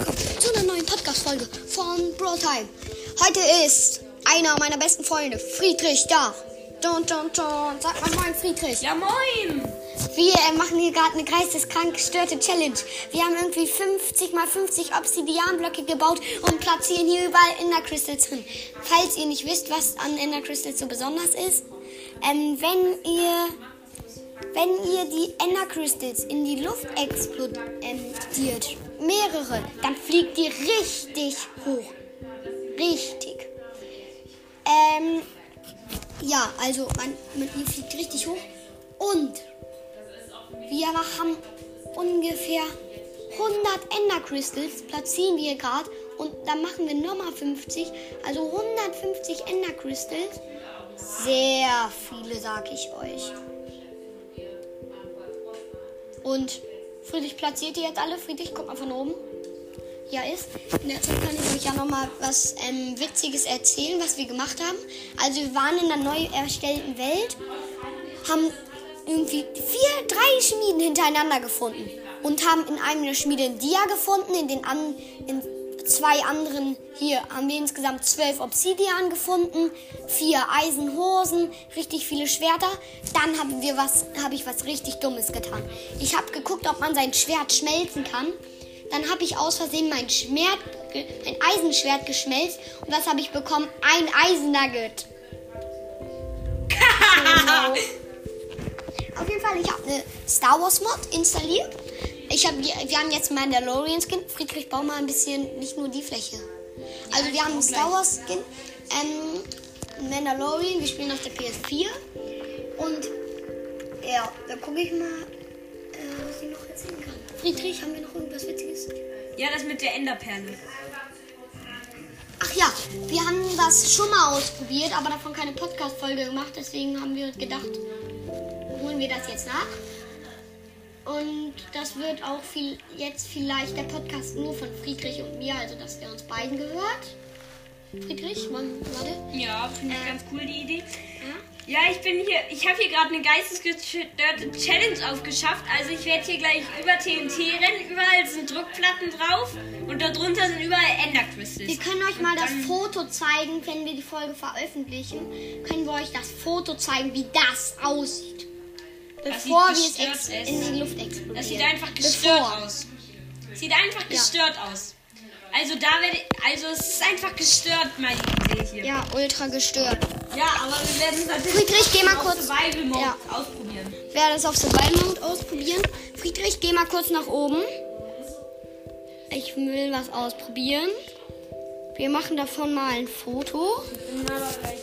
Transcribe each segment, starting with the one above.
willkommen zu einer neuen Podcast-Folge von Bro Time. Heute ist einer meiner besten Freunde, Friedrich, da. Dun, dun, dun. Sag mal moin, Friedrich. Ja, moin! Wir äh, machen hier gerade eine geisteskrank gestörte Challenge. Wir haben irgendwie 50 mal 50 Obsidianblöcke gebaut und platzieren hier überall Ender Crystals drin. Falls ihr nicht wisst, was an Ender Crystals so besonders ist, ähm, wenn ihr wenn ihr die Ender Crystals in die Luft explodiert, mehrere, dann fliegt die richtig hoch. Richtig. Ähm, ja, also man, man fliegt richtig hoch. Und wir haben ungefähr 100 Ender Crystals, platzieren wir gerade. Und dann machen wir nochmal 50. Also 150 Ender Crystals. Sehr viele, sag ich euch. Und Friedrich platziert die jetzt alle. Friedrich, guck mal von oben. Ja, ist. In der Zeit kann ich euch ja nochmal was ähm, Witziges erzählen, was wir gemacht haben. Also wir waren in einer neu erstellten Welt, haben irgendwie vier, drei Schmieden hintereinander gefunden und haben in einem der Schmiede ein Dia gefunden, in den an, in zwei anderen hier haben wir insgesamt zwölf Obsidian gefunden, vier Eisenhosen, richtig viele Schwerter. Dann haben wir was, habe ich was richtig Dummes getan. Ich habe geguckt, ob man sein Schwert schmelzen kann. Dann habe ich aus Versehen mein Schwert, ein Eisenschwert geschmelzt und was habe ich bekommen? Ein Eisennugget. Auf jeden Fall, ich habe eine Star Wars Mod installiert. Ich hab, wir, haben jetzt Mandalorian Skin. Friedrich, bau mal ein bisschen, nicht nur die Fläche. Also wir haben Star Wars Skin. Ähm, Mandalorian, wir spielen auf der PS4. Und ja, da gucke ich mal, äh, was ich noch erzählen kann. Friedrich, haben wir noch irgendwas Witziges? Ja, das mit der Enderperle. Ach ja, wir haben das schon mal ausprobiert, aber davon keine Podcast-Folge gemacht. Deswegen haben wir gedacht, holen wir das jetzt nach. Und das wird auch viel, jetzt vielleicht der Podcast nur von Friedrich und mir, also dass der uns beiden gehört. Friedrich, wann, warte. Ja, finde ich Äh. ganz cool, die Idee. Ja? Ja, ich bin hier, ich habe hier gerade eine geistesgestörte Challenge aufgeschafft. Also ich werde hier gleich über TNT rennen. Überall sind Druckplatten drauf und darunter sind überall Ender Crystals. Wir können euch mal das Foto zeigen, wenn wir die Folge veröffentlichen. Können wir euch das Foto zeigen, wie das aussieht. Bevor wir es ex in die Luft explodieren. Das sieht einfach gestört Bevor. aus. Sieht einfach gestört aus. Also da werde also es ist einfach gestört, meine Idee hier. Ja, ultra gestört. Ja, aber wir werden es natürlich Friedrich, geh mal auf kurz- Survival Mode Ja. ausprobieren. Ich werde es auf Survival Mode ausprobieren. Friedrich, geh mal kurz nach oben. Ich will was ausprobieren. Wir machen davon mal ein Foto. Bin aber gleich.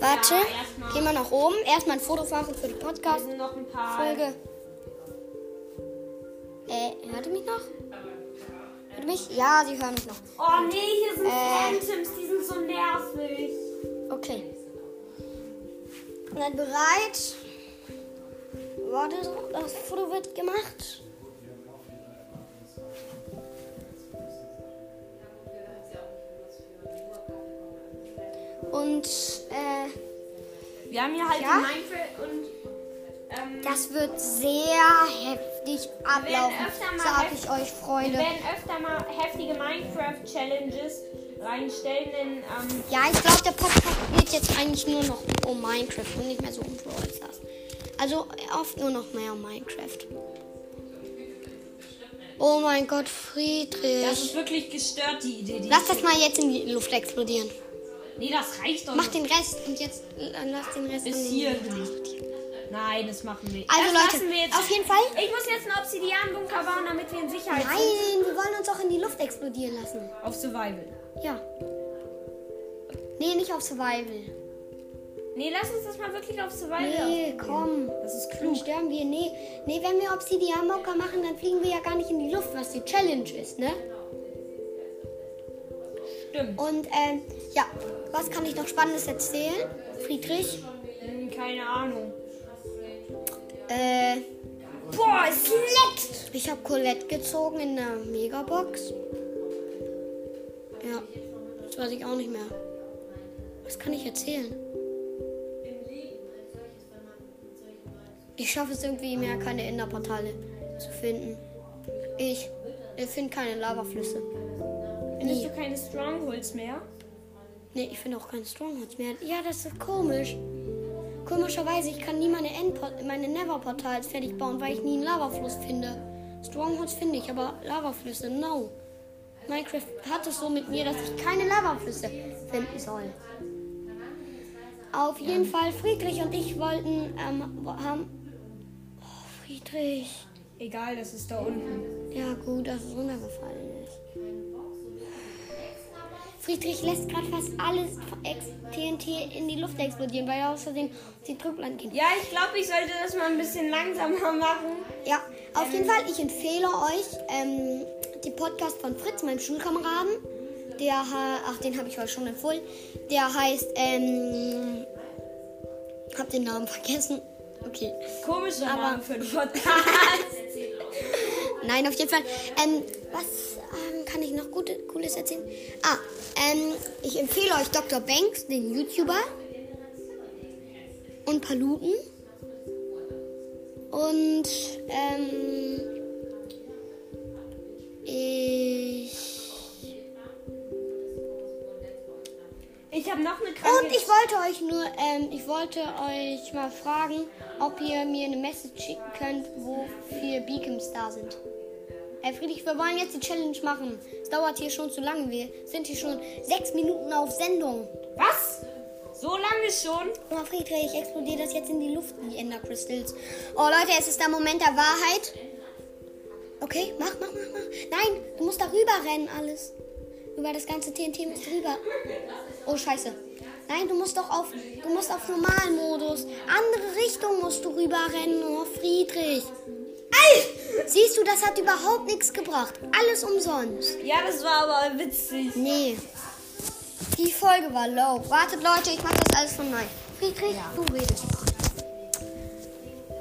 Warte, Ja, erstmal. geh mal nach oben. Erstmal ein Foto machen für die Podcast-Folge. Äh, hört ihr mich noch? Hört ihr mich? Ja, sie hören mich noch. Oh nee, hier sind Äh. Phantoms, die sind so nervig. Okay. Seid bereit? Warte, das Foto wird gemacht. Und Wir haben hier halt Ja? Minecraft und ähm, das wird sehr heftig ablaufen. öfter mal Sag heft- ich euch, wir Freunde. werden öfter mal heftige Minecraft-Challenges reinstellen, denn ähm, Ja, ich glaube, der Podcast geht jetzt eigentlich nur noch um Minecraft und nicht mehr so um Brawl Stars. Also oft nur noch mehr um Minecraft. Oh mein Gott, das Friedrich. ist wirklich gestört, die Idee. Die Lass das mal jetzt in die Luft explodieren. Nee, das reicht doch Mach den Rest und jetzt äh, lass den Rest Bis hierhin. Nein, das machen wir. Also das Leute, lassen wir jetzt. auf jeden Fall. Ich muss jetzt einen Obsidian-Bunker bauen, damit wir in Sicherheit sind. Nein, wir wollen uns auch in die Luft explodieren lassen. Auf Survival. Ja. Nee, nicht auf Survival. Nee, lass uns das mal wirklich auf Survival Nee, komm. Das ist Dann klug. sterben wir. Nee, nee, wenn wir Obsidian-Mocker machen, dann fliegen wir ja gar nicht in die Luft, was die Challenge ist, ne? Stimmt. Und, ähm, ja, was kann ich noch Spannendes erzählen? Friedrich? Hm, keine Ahnung. Äh, Boah, es leckt! ich habe Colette gezogen in der Megabox. Ja, das weiß ich auch nicht mehr. Was kann ich erzählen? Ich schaffe es irgendwie mehr, keine Enderportale zu finden. Ich Ich finde keine Lavaflüsse. Findest Nie. du keine Strongholds mehr? Nee, ich finde auch keine Strongholds mehr. Ja, das ist komisch. Komischerweise, ich kann nie meine, Endport meine Never-Portals fertig bauen, weil ich nie einen Lavafluss finde. Strongholds finde ich, aber Lavaflüsse, no. Minecraft hat es so mit mir, dass ich keine Lavaflüsse finden soll. Auf jeden Fall, Friedrich und ich wollten, ähm, haben... Oh, Friedrich. Egal, das ist da unten. Ja, gut, dass es runtergefallen ist. Friedrich lässt gerade fast alles TNT in die Luft explodieren, weil er aus Versehen die Drückland geht. Ja, ich glaube, ich sollte das mal ein bisschen langsamer machen. Ja, auf jeden Fall, ich empfehle euch ähm, die Podcast von Fritz, meinem Schulkameraden. Der, ach, den habe ich euch schon empfohlen. Der heißt, ähm, hab den Namen vergessen. Okay. Komischer Aber- Name für einen Podcast. Nein, auf jeden Fall. Ähm, was ähm, kann ich noch Gute, Cooles erzählen? Ah, ähm, ich empfehle euch Dr. Banks, den YouTuber. Und Paluten. Und, ähm, ich. Ich habe noch eine kranke... Und ich wollte euch nur, ähm, ich wollte euch mal fragen, ob ihr mir eine Message schicken könnt, wo vier Beacons da sind. Herr Friedrich, wir wollen jetzt die Challenge machen. Es dauert hier schon zu lange. Wir sind hier schon sechs Minuten auf Sendung. Was? So lange schon? Oh, Friedrich, explodiert das jetzt in die Luft, die Ender Crystals. Oh, Leute, es ist der Moment der Wahrheit. Okay, mach, mach, mach, mach. Nein, du musst darüber rennen, alles. Über das ganze TNT musst du rüber. Oh, scheiße. Nein, du musst doch auf, du musst auf normalen Modus. Andere Richtung musst du rüber rennen. Oh, Friedrich. Ey! Siehst du, das hat überhaupt nichts gebracht. Alles umsonst. Ja, das war aber witzig. Nee. Die Folge war low. Wartet, Leute, ich mach das alles von neu. Friedrich, du redest.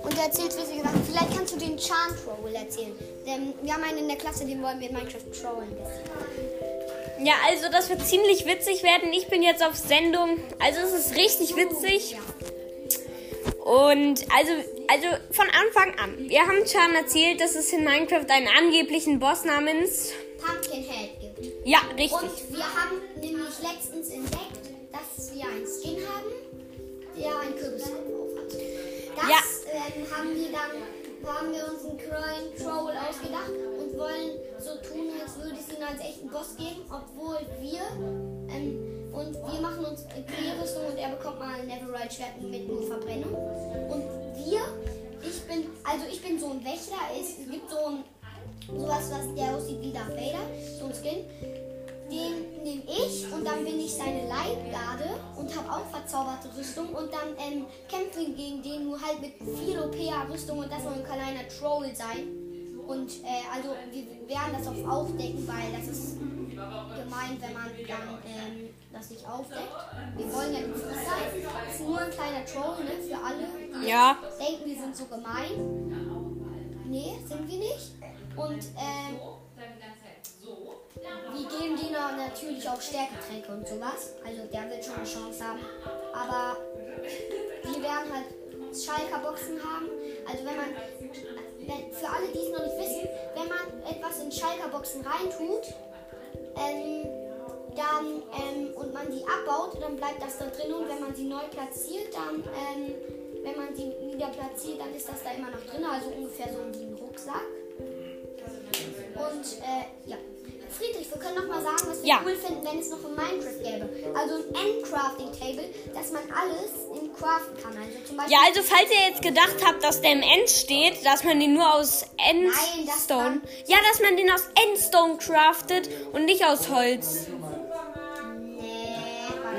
Und du erzählst witzige Sachen. Vielleicht kannst du den Charm Troll erzählen. Denn wir haben einen in der Klasse, den wollen wir in Minecraft trollen. Ja, also das wird ziemlich witzig werden. Ich bin jetzt auf Sendung. Also es ist richtig witzig. Ja. Und also, also von Anfang an. Wir haben schon erzählt, dass es in Minecraft einen angeblichen Boss namens... Pumpkinhead gibt. Ja, richtig. Und wir haben nämlich letztens entdeckt, dass wir einen Skin haben, der einen Kürbiskopf auf hat. Das Ja. ähm, haben wir dann, haben wir uns einen Crying Troll ausgedacht und wollen so tun, als würde es ihn als echten Boss geben, obwohl wir ähm, und wir machen uns Kriegerrüstung und er bekommt mal ein Neverite Schwert mit nur Verbrennung. Und wir, ich bin, also ich bin so ein Wächter, es gibt so ein sowas, was der aussieht wie Darth Vader, so ein Skin. Den nehme ich und dann bin ich seine Leibgarde und habe auch verzauberte Rüstung und dann ähm, kämpfen gegen den nur halt mit viel OP-Rüstung und das soll ein kleiner Troll sein. Und äh, also wir werden das auch aufdecken, weil das ist gemein, wenn man dann ähm, das nicht aufdeckt. Wir wollen ja nicht sein. Das ist nur ein kleiner Troll, ne, für alle, die Ja. denken, wir sind so gemein. Nee, sind wir nicht. Und ähm, wir geben denen natürlich auch Stärketränke und sowas. Also der wird schon eine Chance haben. Aber wir werden halt Schalker Boxen haben. Also wenn man, für alle, die es noch nicht wissen, wenn man etwas in Schalker Boxen reintut, ähm, dann ähm, und man die abbaut, dann bleibt das da drin und wenn man sie neu platziert, dann ähm, wenn man sie wieder platziert, dann ist das da immer noch drin, also ungefähr so wie ein Rucksack. Und äh, ja. Friedrich, wir können noch mal sagen, was wir Ja. cool finden, wenn es noch ein Minecraft gäbe. Also ein Endcrafting-Table, dass man alles craften kann. Also zum Beispiel Ja, also falls ihr jetzt gedacht habt, dass der im End steht, dass man den nur aus Nein, Endstone... man- Ja, dass man den aus Endstone craftet und nicht aus Holz.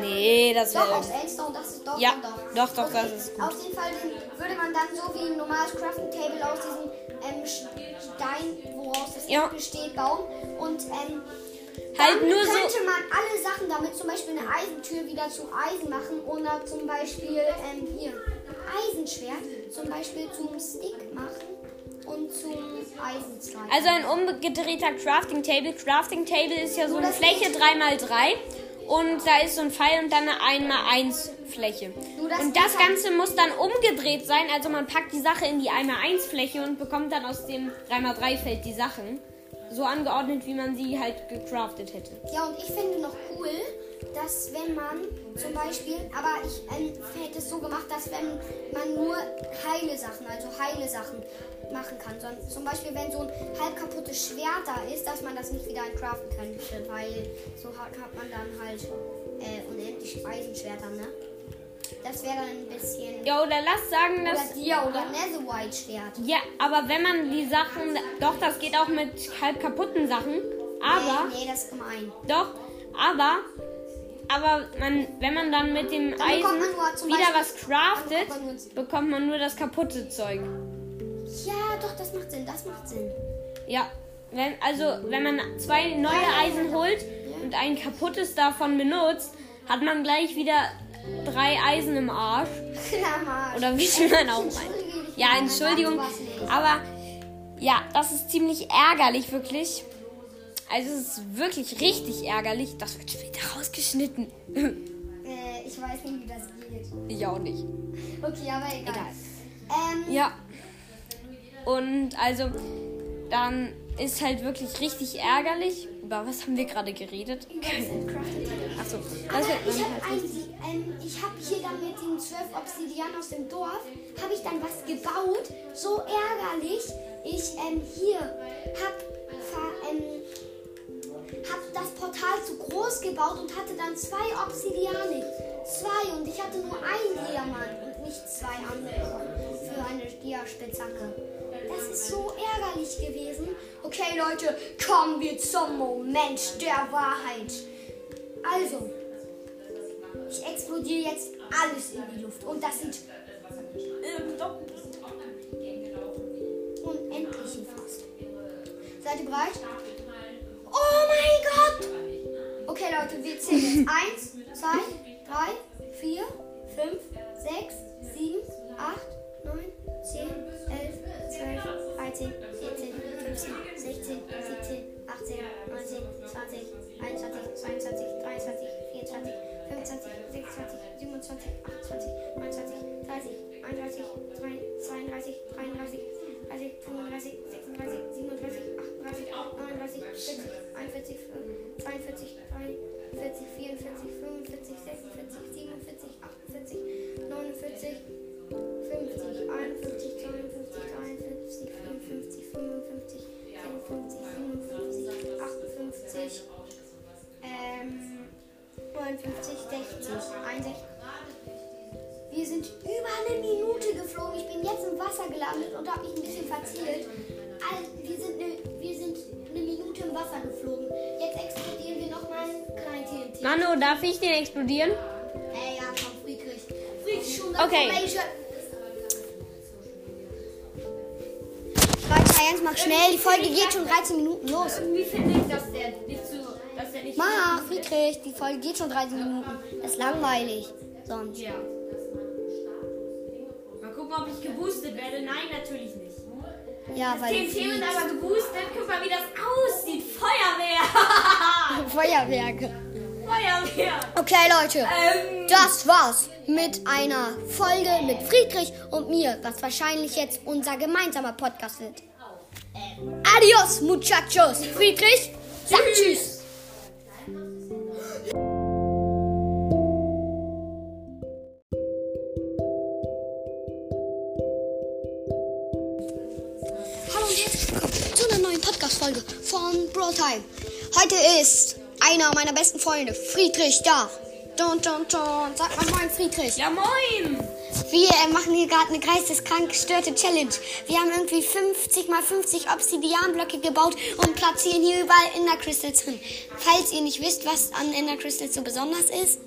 Nee, das Doch, wäre... aus Endstone, das ist doch, Ja, doch. doch, doch, das ist gut. Auf jeden Fall würde man dann so wie ein normales Crafting Table aus diesem ähm, Stein, woraus das Ja. besteht, bauen. Und ähm, Halt nur so- könnte man alle Sachen damit, zum Beispiel eine Eisentür wieder zu Eisen machen oder zum Beispiel ähm, hier Eisenschwert zum Beispiel zum Stick machen und zum Eisenzweig. Also ein umgedrehter Crafting Table. Crafting Table ist ja so Nur eine Fläche geht- 3x3 und da ist so ein Pfeil und dann eine 1x1 Fläche. Das Und das halt- Ganze muss dann umgedreht sein, also man packt die Sache in die 1x1 Fläche und bekommt dann aus dem 3x3 Feld die Sachen. So angeordnet, wie man sie halt gecraftet hätte. Ja, und ich finde noch cool, dass wenn man zum Beispiel, aber ich ähm, hätte es so gemacht, dass wenn man nur heile Sachen, also heile Sachen machen kann. So, zum Beispiel, wenn so ein halb kaputtes Schwert da ist, dass man das nicht wieder craften könnte, weil so hat, hat man dann halt äh, unendlich Eisenschwerter, ne? Das wäre dann ein bisschen. Ja, oder lass sagen, dass. Oder dir oder Netherite Schwert. Ja, aber wenn man die Sachen. Doch, das geht auch mit halb kaputten Sachen. Aber. Nee, nee, das ist gemein. Doch, aber. Aber man, wenn man dann mit dem Dann Eisen wieder was craftet, bekommt man nur- bekommt man nur das kaputte Zeug. Ja, doch, das macht Sinn, das macht Sinn. Ja, wenn, also wenn man zwei neue Eisen holt und ein kaputtes davon benutzt, hat man gleich wieder drei Eisen im Arsch. Oder wie man auch meint. Ja, Entschuldigung. Aber ja, das ist ziemlich ärgerlich, wirklich. Also es ist wirklich richtig ärgerlich. Das wird später rausgeschnitten. Äh, ich weiß nicht, wie das geht. ich auch nicht. Okay, aber egal. Egal. Ähm, Ja. Und also, dann ist halt wirklich richtig ärgerlich. Über was haben wir gerade geredet? Achso, das wird habe ähm, ich hab hier dann mit den zwölf Obsidian aus dem Dorf, habe ich dann was gebaut. So ärgerlich. Ich ähm, hier habe ähm, hab das Portal zu groß gebaut und hatte dann zwei Obsidiane. Zwei und ich hatte nur einen Diamant und nicht zwei andere für eine Dia-Spitzhacke. Das ist so ärgerlich gewesen. Okay, Leute, kommen wir zum Moment der Wahrheit. Also, ich explodiere jetzt alles in die Luft und das sieht unendlich fast. Seid ihr bereit? Oh mein Gott! Okay, Leute, wir zählen jetzt. Eins, zwei, drei, vier, fünf, sechs, sieben, acht, neun, zehn, elf, zwölf, dreizehn, vierzehn, fünfzehn, sechzehn, siebzehn, achtzehn, neunzehn, zwanzig, einundzwanzig, zweiundzwanzig, dreiundzwanzig, vierundzwanzig, fünfundzwanzig, sechsundzwanzig, siebenundzwanzig, achtundzwanzig, neunundzwanzig, dreißig, einunddreißig, zweiunddreißig, dreiunddreißig, 30, 35, 36, 37, 38, 39, 40, 41, 42, 43, 44, 45, 46, 47, 48, 49, 50, 51, 52, 53, 54, 55, 56, 57, 58, ähm, 59, 60, 61. Wir sind über eine Minute geflogen. Ich bin jetzt im Wasser gelandet und habe mich ein bisschen verzielt. Also, wir, sind eine, wir sind eine Minute im Wasser geflogen. Jetzt explodieren wir nochmal ein klein TNT. Manu, darf ich den explodieren? Ey, ja, komm, Friedrich. Friedrich, schon Okay. Weiter, Jens, mach schnell. Die Folge geht schon 13 Minuten los. Wie finde ich, dass der nicht Mach, Friedrich, die Folge geht schon 13 Minuten. Das ist langweilig. Sonst. Ja. Mal gucken, ob ich geboostet werde. Nein, natürlich nicht. Ja, weil. TNT du wird fliegst. aber geboostet. Guck mal, wie das aussieht. Feuerwehr. Feuerwerke. Feuerwehr. Okay, Leute. Ähm, Das war's mit einer Folge mit Friedrich und mir, was wahrscheinlich jetzt unser gemeinsamer Podcast wird. Adios, muchachos. Friedrich, sag tschüss. Hallo und herzlich willkommen zu einer neuen Podcast-Folge von Bro Time. Heute ist einer meiner besten Freunde, Friedrich, da. Dun, dun, dun. Sag mal moin, Friedrich. ja, moin. Wir machen hier gerade eine geisteskrank gestörte Challenge. Wir haben irgendwie 50 mal 50 Obsidianblöcke gebaut und platzieren hier überall Ender Crystals drin. Falls ihr nicht wisst, was an Ender Crystals so besonders ist,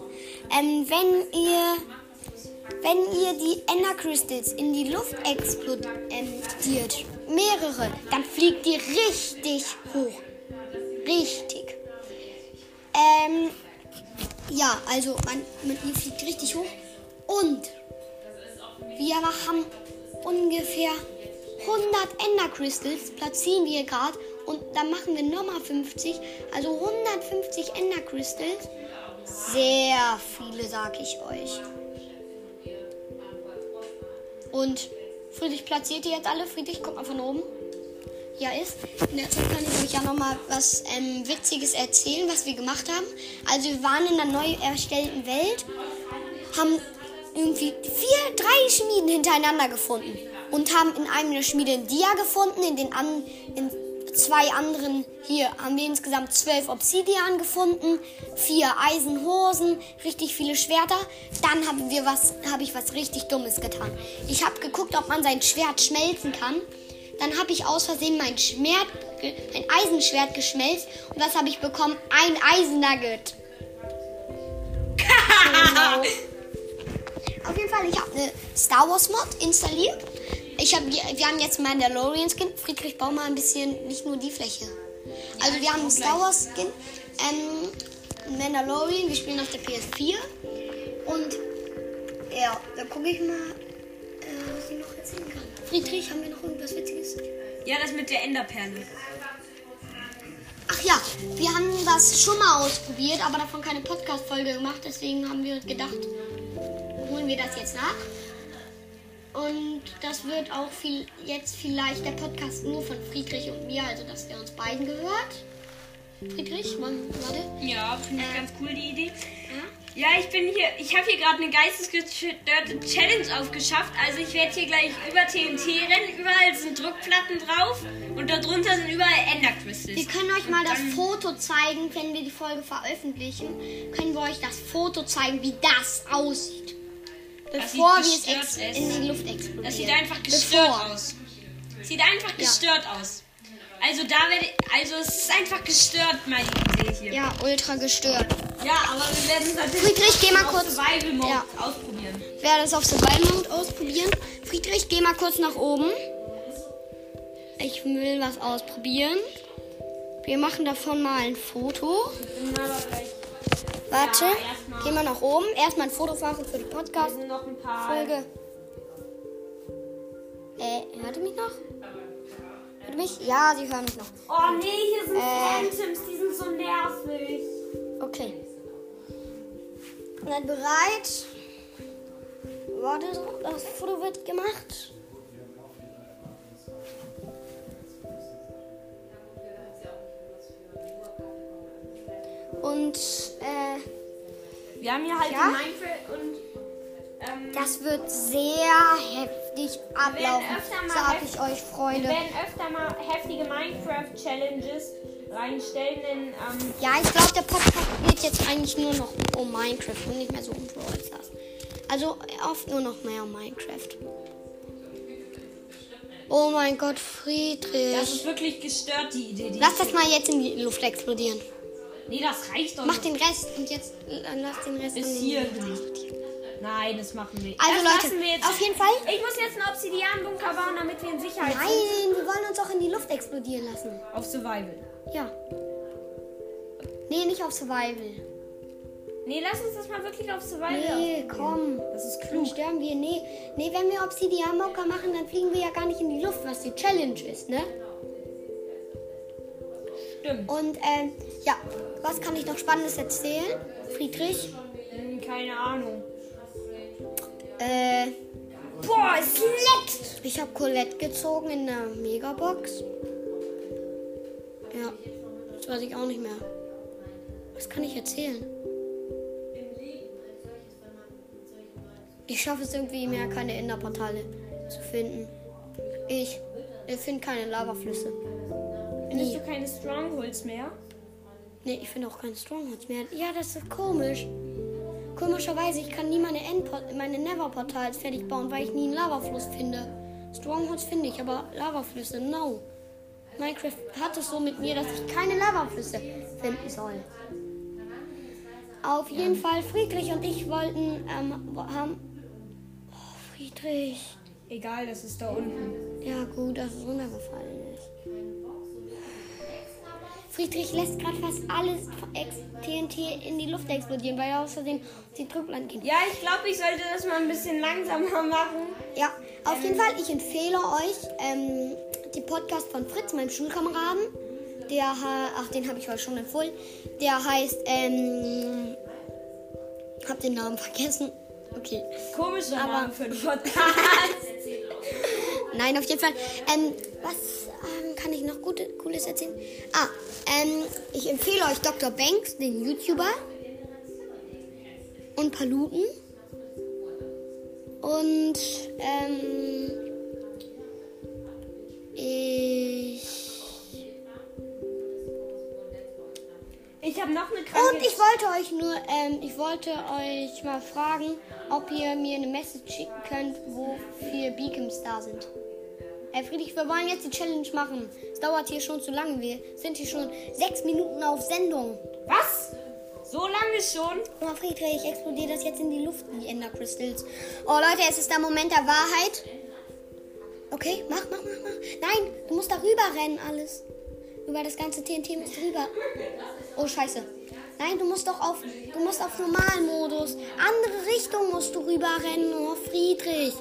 ähm, wenn ihr wenn ihr die Ender Crystals in die Luft explodiert, mehrere, dann fliegt die richtig hoch. Richtig. Ähm, ja, also man, man ihr fliegt richtig hoch. Und wir haben ungefähr 100 Ender Crystals, platzieren wir gerade. Und dann machen wir nochmal 50. Also 150 Ender Crystals. Sehr viele, sag ich euch. Und Friedrich platziert die jetzt alle. Friedrich, guck mal von oben. ja ist. In der Zeit kann ich euch ja nochmal was ähm, Witziges erzählen, was wir gemacht haben. Also wir waren in einer neu erstellten Welt, haben irgendwie vier, drei Schmieden hintereinander gefunden und haben in einem der Schmiede ein Dia gefunden, in den an, in zwei anderen hier haben wir insgesamt zwölf Obsidian gefunden, vier Eisenhosen, richtig viele Schwerter. Dann haben wir was, habe ich was richtig Dummes getan. Ich habe geguckt, ob man sein Schwert schmelzen kann. Dann habe ich aus Versehen mein Schwert, ein Eisenschwert geschmelzt und was habe ich bekommen? Ein Eisennugget. genau. Auf jeden Fall, ich habe eine Star Wars Mod installiert. Ich hab, wir, haben jetzt Mandalorian Skin. Friedrich, bau mal ein bisschen, nicht nur die Fläche. Also wir haben einen Star Wars Skin. Ähm, Mandalorian, wir spielen auf der PS4. Und ja, da gucke ich mal, äh, was ich noch erzählen kann. Friedrich, haben wir noch irgendwas Witziges? Ja, das mit der Enderperle. Ach ja, wir haben das schon mal ausprobiert, aber davon keine Podcast-Folge gemacht. Deswegen haben wir gedacht, holen wir das jetzt nach. Und das wird auch viel, jetzt vielleicht der Podcast nur von Friedrich und mir, also dass der uns beiden gehört. Friedrich, Mann, warte. Ja, finde ich Äh. ganz cool, die Idee. Ja? Ja, ich bin hier, ich habe hier gerade eine geistesgestörte Challenge aufgeschafft. Also ich werde hier gleich über TNT rennen. Überall sind Druckplatten drauf und darunter sind überall Ender Crystals. Wir können euch mal das Foto zeigen, wenn wir die Folge veröffentlichen. Können wir euch das Foto zeigen, wie das aussieht. Bevor wir es ex in die Luft explodieren. Das sieht einfach gestört Bevor. aus. Sieht einfach gestört aus. Also da werde ich, also es ist einfach gestört, meine Idee hier. Ja, ultra gestört. Ja, aber wir werden es natürlich Friedrich, geh mal auf kurz- Survival Mode Ja. ausprobieren. Ich werde es auf Survival Mode ausprobieren. Friedrich, geh mal kurz nach oben. Ich will was ausprobieren. Wir machen davon mal ein Foto. Warte, Ja, erstmal. geh mal nach oben. Erstmal ein Foto machen für die Podcast-Folge. Äh, hört ihr mich noch? Hört ihr mich? Ja, sie hören mich noch. Oh nee, hier sind Äh. Phantoms, die sind so nervig. Okay. Seid bereit? Warte, das Foto wird gemacht. Wir haben hier halt Ja? Minecraft und ähm, das wird sehr heftig ablaufen, öfter mal sag heft- ich euch, wir Freunde. werden öfter mal heftige Minecraft-Challenges reinstellen, denn ähm, Ja, ich glaube, der Podcast geht jetzt eigentlich nur noch um Minecraft und nicht mehr so um Brawl Stars. Also oft nur noch mehr um Minecraft. Oh mein Gott, das Friedrich. ist wirklich gestört, die Idee. Die Lass das mal jetzt in die Luft explodieren. Nee, das reicht doch Mach nicht. den Rest und jetzt äh, lass den Rest die hier. Nein, das machen wir. Also das Leute, lassen wir jetzt. auf jeden Fall. Ich muss jetzt einen Obsidian-Bunker bauen, damit wir in Sicherheit sind. Nein, wir wollen uns auch in die Luft explodieren lassen. Auf Survival. Ja. Nee, nicht auf Survival. Nee, lass uns das mal wirklich auf Survival Nee, komm. Das ist Dann klug. sterben wir. Nee, nee, wenn wir Obsidian-Mocker machen, dann fliegen wir ja gar nicht in die Luft, was die Challenge ist, ne? Stimmt. Und, ähm, ja, was kann ich noch Spannendes erzählen? Friedrich? Hm, keine Ahnung. Äh, Boah, es leckt! ich habe Colette gezogen in der Megabox. Ja, das weiß ich auch nicht mehr. Was kann ich erzählen? Ich schaffe es irgendwie mehr, keine Enderportale zu finden. Ich, ich finde keine Lavaflüsse. Findest Nie. du keine Strongholds mehr? Nee, ich finde auch keine Strongholds mehr. Ja, das ist komisch. Komischerweise, ich kann nie meine, Endport meine Never-Portals fertig bauen, weil ich nie einen Lavafluss finde. Strongholds finde ich, aber Lavaflüsse, no. Minecraft hat es so mit mir, dass ich keine Lavaflüsse finden soll. Auf jeden Fall, Friedrich und ich wollten, ähm, haben... Oh, Friedrich. Egal, das ist da unten. Ja, gut, dass es runtergefallen ist. Friedrich lässt gerade fast alles TNT in die Luft explodieren, weil er Versehen die Drückland geht. Ja, ich glaube, ich sollte das mal ein bisschen langsamer machen. Ja, auf jeden Fall, ich empfehle euch ähm, die Podcast von Fritz, meinem Schulkameraden. Der, ach, den habe ich euch schon empfohlen. Der heißt, ähm, hab den Namen vergessen. Okay. Komischer Aber- Name für einen Podcast. Nein, auf jeden Fall. Ähm, was ähm, kann ich noch gute, Cooles erzählen? Ah, ähm, ich empfehle euch Dr. Banks, den YouTuber. Und Paluten. Und, ähm, ich. Ich habe noch eine kranke... Und ich wollte euch nur, ähm, ich wollte euch mal fragen, ob ihr mir eine Message schicken könnt, wofür Beacons da sind. Herr Friedrich, wir wollen jetzt die Challenge machen. Es dauert hier schon zu lange. Wir sind hier schon sechs Minuten auf Sendung. Was? So lange schon? Oh, Friedrich, explodiert das jetzt in die Luft, die Ender Crystals. Oh, Leute, es ist der Moment der Wahrheit. Okay, mach, mach, mach, mach. Nein, du musst darüber rennen, alles. Über das ganze TNT musst du rüber. Oh, scheiße. Nein, du musst doch auf, du musst auf Normalmodus. Andere Richtung musst du rüber rennen. Oh, Friedrich.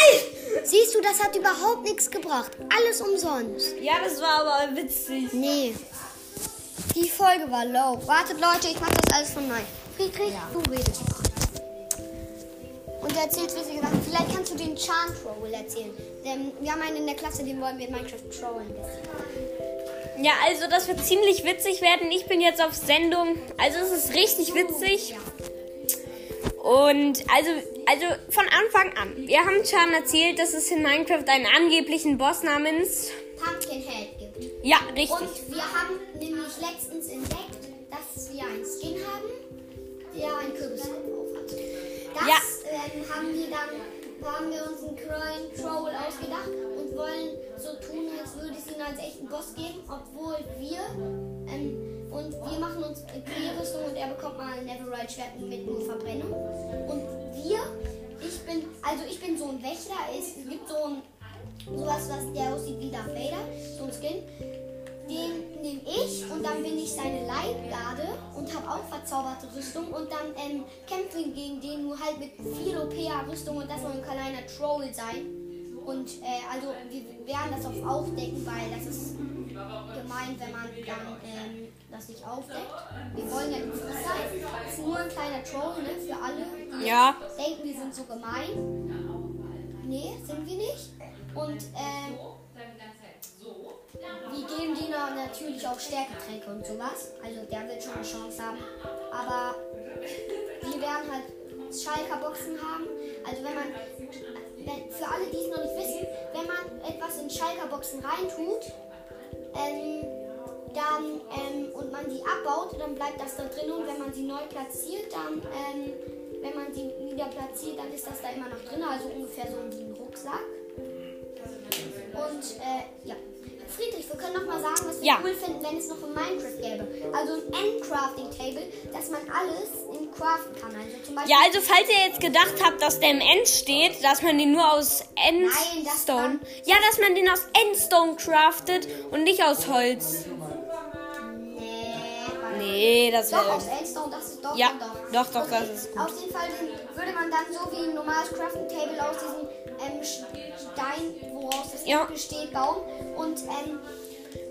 Ey! Siehst du, das hat überhaupt nichts gebracht. Alles umsonst. Ja, das war aber witzig. Nee. Die Folge war low. Wartet, Leute, ich mach das alles von neu. Friedrich, du redest. Und du erzählst witzige Sachen. Vielleicht kannst du den Charm Troll erzählen. Denn wir haben einen in der Klasse, den wollen wir in Minecraft trollen. Ja, also das wird ziemlich witzig werden. Ich bin jetzt auf Sendung. Also es ist richtig witzig. Und also, also von Anfang an. Wir haben schon erzählt, dass es in Minecraft einen angeblichen Boss namens... Pumpkinhead gibt. Ja, richtig. Und wir haben nämlich letztens entdeckt, dass wir einen Skin haben, der einen Kürbiskopf auf hat. Das Ja. ähm, haben wir dann, haben wir uns einen Crying Troll ausgedacht und wollen so tun, als würde es ihn als echten Boss geben, obwohl wir ähm, und wir machen uns Kriegerrüstung und er bekommt mal ein Neverite Schwert mit nur Verbrennung. Und wir, ich bin, also ich bin so ein Wächter, es gibt so ein sowas, was der aussieht wie Darth Vader, so ein Skin. Den nehme ich und dann bin ich seine Leibgarde und habe auch verzauberte Rüstung und dann ähm, kämpfe ich gegen den nur halt mit viel OP Rüstung und das soll ein kleiner Troll sein. Und äh, also wir werden das auf aufdecken, weil das ist gemein, wenn man dann ähm, das nicht aufdeckt. Wir wollen ja nicht sein. Das ist nur ein kleiner Troll, ne, für alle, die Ja. denken, wir sind so gemein. Nee, sind wir nicht. Und ähm, wir geben denen natürlich auch Stärketränke und sowas. Also der wird schon eine Chance haben. Aber wir werden halt Schalker Boxen haben. Also wenn man, für alle, die es noch nicht wissen, wenn man etwas in Schalker Boxen reintut, ähm, dann ähm, und man die abbaut, dann bleibt das da drin und wenn man sie neu platziert, dann ähm, wenn man sie wieder platziert, dann ist das da immer noch drin, also ungefähr so wie ein Rucksack. Und äh, ja. Friedrich, wir können noch mal sagen, was wir Ja. cool finden, wenn es noch ein Minecraft gäbe. Also ein Endcrafting-Table, dass man alles in craften kann. Also zum Beispiel Ja, also falls ihr jetzt gedacht habt, dass der im End steht, dass man den nur aus Nein, das Endstone... Ja, dass man den aus Endstone craftet und nicht aus Holz. Nee, das Doch, wäre... aus Endstone, das ist doch, Ja, doch. doch, doch, das ist gut. Auf jeden Fall den, würde man dann so wie ein normales Crafting Table aus diesem ähm, Stein, woraus das Ja. Besteht, bauen. Und ähm,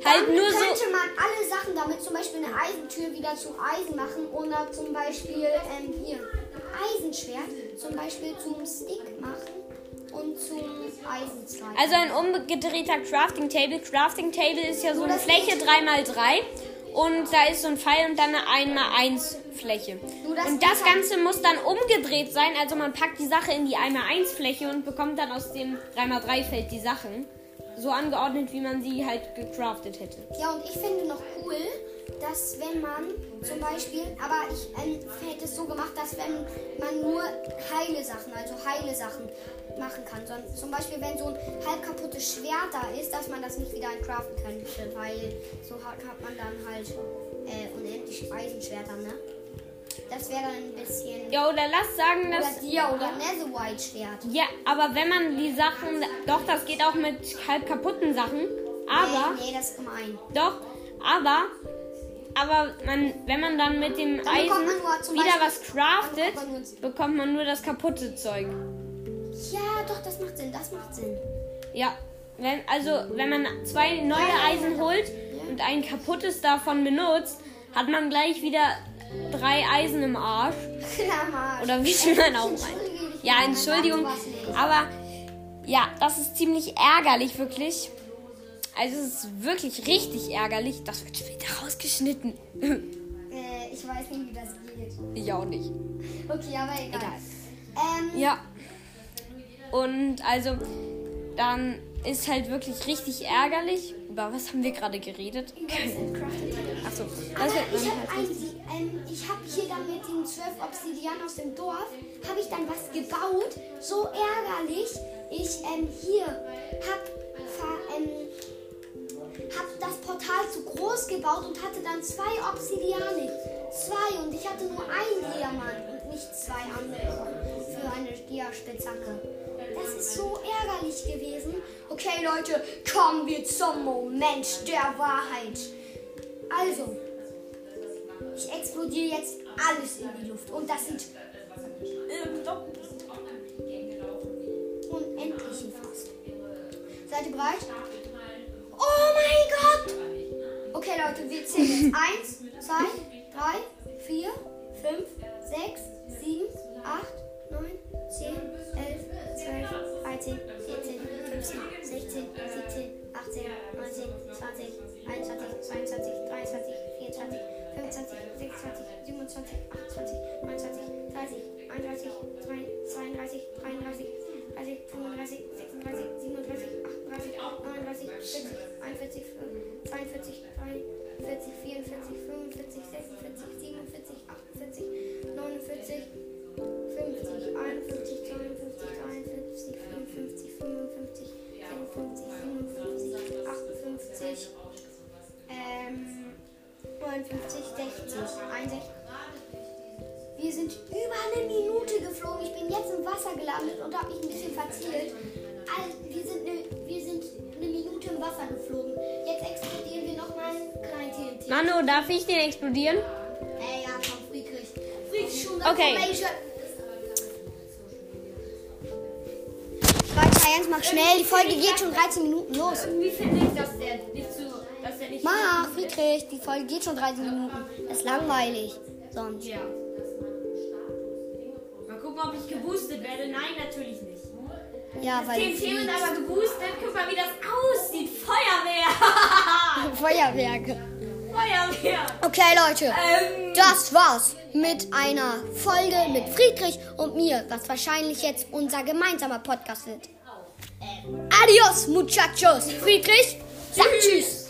Halt dann nur so- könnte man alle Sachen damit, zum Beispiel eine Eisentür wieder zu Eisen machen oder zum Beispiel ähm, hier Eisenschwert zum Beispiel zum Stick machen und zum Eisenzweig. Also ein umgedrehter Crafting Table. Crafting Table ist ja so eine das Fläche geht- 3x3 und da ist so ein Pfeil und dann eine 1x1 Fläche. Und das halt- Ganze muss dann umgedreht sein, also man packt die Sache in die 1x1 Fläche und bekommt dann aus dem 3x3 Feld die Sachen. So angeordnet, wie man sie halt gecraftet hätte. Ja, und ich finde noch cool, dass wenn man zum Beispiel, aber ich ähm, hätte es so gemacht, dass wenn man nur heile Sachen, also heile Sachen machen kann. So, zum Beispiel, wenn so ein halb kaputtes Schwert da ist, dass man das nicht wieder craften könnte, weil so hat, hat man dann halt äh, unendlich Eisenschwerter, ne? Das wäre dann ein bisschen. Ja, oder lass sagen, dass... Oder dir oder Netherite Schwert. Ja, aber wenn man die Sachen... Doch, das geht auch mit halb kaputten Sachen. Aber... Nee, nee, das ist gemein. Doch, aber, aber man, wenn man dann mit dem Dann Eisen wieder was craftet, bekommt man nur- bekommt man nur das kaputte Zeug. Ja, doch, das macht Sinn, das macht Sinn. Ja, wenn, also wenn man zwei neue Eisen holt und ein kaputtes davon benutzt, hat man gleich wieder drei Eisen im Arsch. Ja, Marsch. Oder wie viel man auch meint. Ja, Entschuldigung. Aber ja, das ist ziemlich ärgerlich, wirklich. Also es ist wirklich richtig ärgerlich. Das wird später rausgeschnitten. Äh, ich weiß nicht, wie das geht. ich auch nicht. Okay, aber egal. Egal. Ähm, Ja. Und also, dann ist halt wirklich richtig ärgerlich. Über was haben wir gerade geredet? Achso, das wird ich habe halt ähm, hab hier dann mit den zwölf Obsidian aus dem Dorf, habe ich dann was gebaut. So ärgerlich. Ich ähm, hier hab, ver, ähm, hab das Portal zu groß gebaut und hatte dann zwei Obsidiane. Zwei und ich hatte nur einen Diamant und nicht zwei andere für eine Dia-Spitzhacke. Das ist so ärgerlich gewesen. Okay, Leute, kommen wir zum Moment der Wahrheit. Also, ich explodiere jetzt alles in die Luft. Und das sieht unendlich fast. Seid ihr bereit? Oh mein Gott! Okay, Leute, wir zählen jetzt. Eins, zwei, drei, vier, fünf, sechs, 49, 50, 51, 52, 53, 54, 55, 56, 57, 58, ähm, 59, 60, 61. Wir sind über eine Minute geflogen. Ich bin jetzt im Wasser gelandet und habe mich ein bisschen verzielt. Also, wir, sind eine, wir sind eine Minute im Wasser geflogen. Jetzt explodieren wir nochmal ein klein TNT. Manu, darf ich den explodieren? Okay. Weiter, Jens, mach schnell. Die Folge geht schon 13 Minuten los. Irgendwie finde ich, dass der nicht so. Dass der nicht. Mach, Friedrich, die Folge geht schon 13 Minuten. Das ist langweilig. Sonst. Ja. Mal gucken, ob ich geboostet werde. Nein, natürlich nicht. Ja, weil. TNT wird aber geboostet. Guck mal, wie das aussieht. Feuerwehr! Feuerwerke. Feuerwehr! Okay, Leute. Ähm, Das war's mit einer Folge mit Friedrich und mir, was wahrscheinlich jetzt unser gemeinsamer Podcast wird. Adios, Muchachos. Friedrich, sag Tschüss.